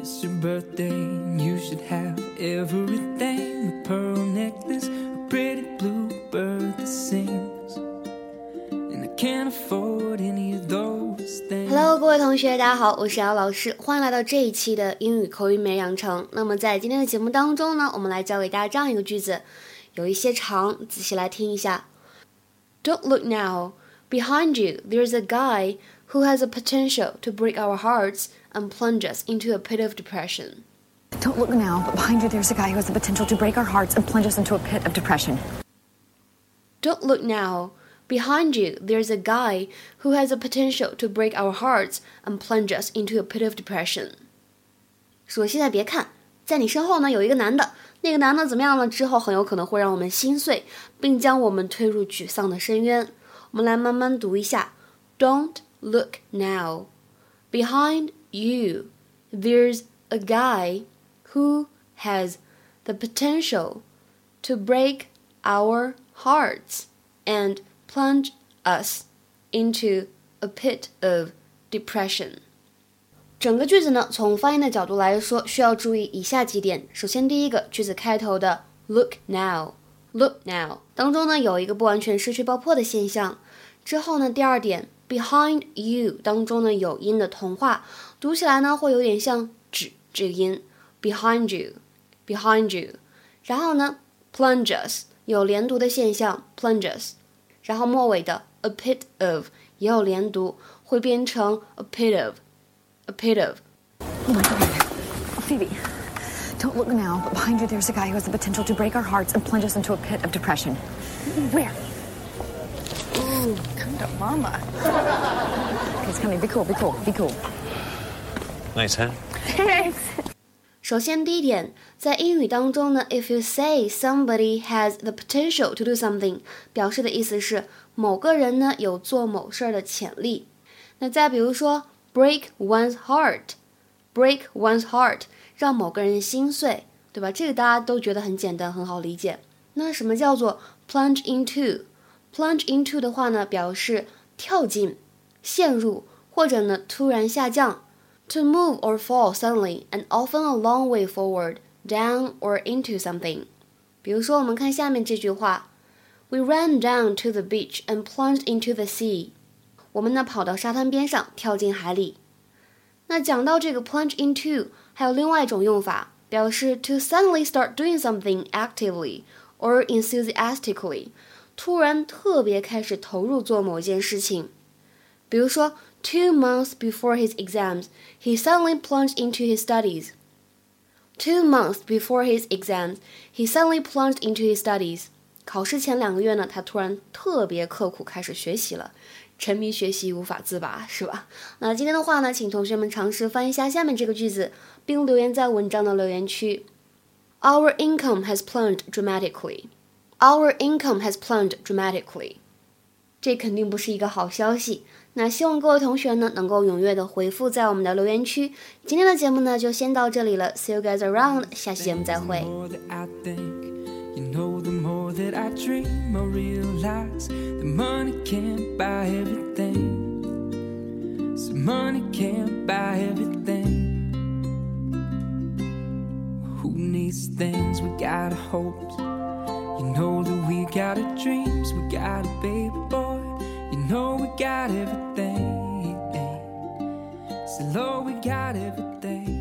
It's your birthday, you should have everything a pearl necklace, a pretty blue bird that sings. And I can't afford any of those things. Hello，各位同学，大家好，我是姚老师，欢迎来到这一期的英语口语美养成。那么在今天的节目当中呢，我们来教给大家这样一个句子，有一些长，仔细来听一下。Don't look now. Behind you, there's a guy who has a potential to break our hearts and plunge us into a pit of depression. Don't look now, but behind you there's a guy who has the potential to break our hearts and plunge us into a pit of depression. Don't look now. Behind you, there's a guy who has the potential to break our hearts and plunge us into a pit of depression. 说现在别看，在你身后呢有一个男的，那个男的怎么样了？之后很有可能会让我们心碎，并将我们推入沮丧的深渊。 我们来慢慢读一下。Don't look now. Behind you, there's a guy who has the potential to break our hearts and plunge us into a pit of depression. 整个句子呢，从发音的角度来说，需要注意以下几点。首先，第一个，句子开头的 look now，look now 当中呢，有一个不完全失去爆破的现象。之后呢，第二点，behind you 当中呢有音的同化，读起来呢会有点像指这个音，behind you，behind you。然后呢，plunges 有连读的现象，plunges。然后末尾的 a pit of 也有连读，会变成 a pit of，a pit of。Oh my god. Phoebe, don't look now, but behind you there's a guy who has the potential to break our hearts and plunge us into a pit of depression. Where? Ooh, come to mama. Okay, it's coming. Be cool, be cool, be cool. Nice, huh? Thanks. 首先，第一点，在英语当中呢，if you say somebody has the potential to do something，表示的意思是某个人呢有做某事儿的潜力。那再比如说，break one's heart，break one's heart， 让某个人心碎，对吧？这个大家都觉得很简单，很好理解。那什么叫做 plunge into？plunge into 的话呢，表示跳进、陷入，或者呢突然下降。To move or fall suddenly and often a long way forward, down or into something. 比如说，我们看下面这句话：We ran down to the beach and plunged into the sea. 我们呢跑到沙滩边上，跳进海里。那讲到这个 plunge into，还有另外一种用法，表示 to suddenly start doing something actively or enthusiastically，突然特别开始投入做某件事情。比如说。Two months before his exams, he suddenly plunged into his studies. Two months before his exams, he suddenly plunged into his studies. 考试前两个月呢，他突然特别刻苦开始学习了， 沉迷学习无法自拔，是吧？那今天的话呢，请同学们尝试翻译一下下面这个句子，并留言在文章的留言区。Our income has plunged dramatically. Our income has plunged dramatically. 这肯定不是一个好消息。那希望各位同学呢能够踊跃的回复在我们的留言区。今天的节目呢就先到这里了，See you guys around，下期节目再会。You know, the more that I dream, I realize that money can't buy everything. So money can't buy everything. Who needs things? We got a hopes. You know that we got dreams. We got a baby boy. You know we got everything. So Lord, we got everything.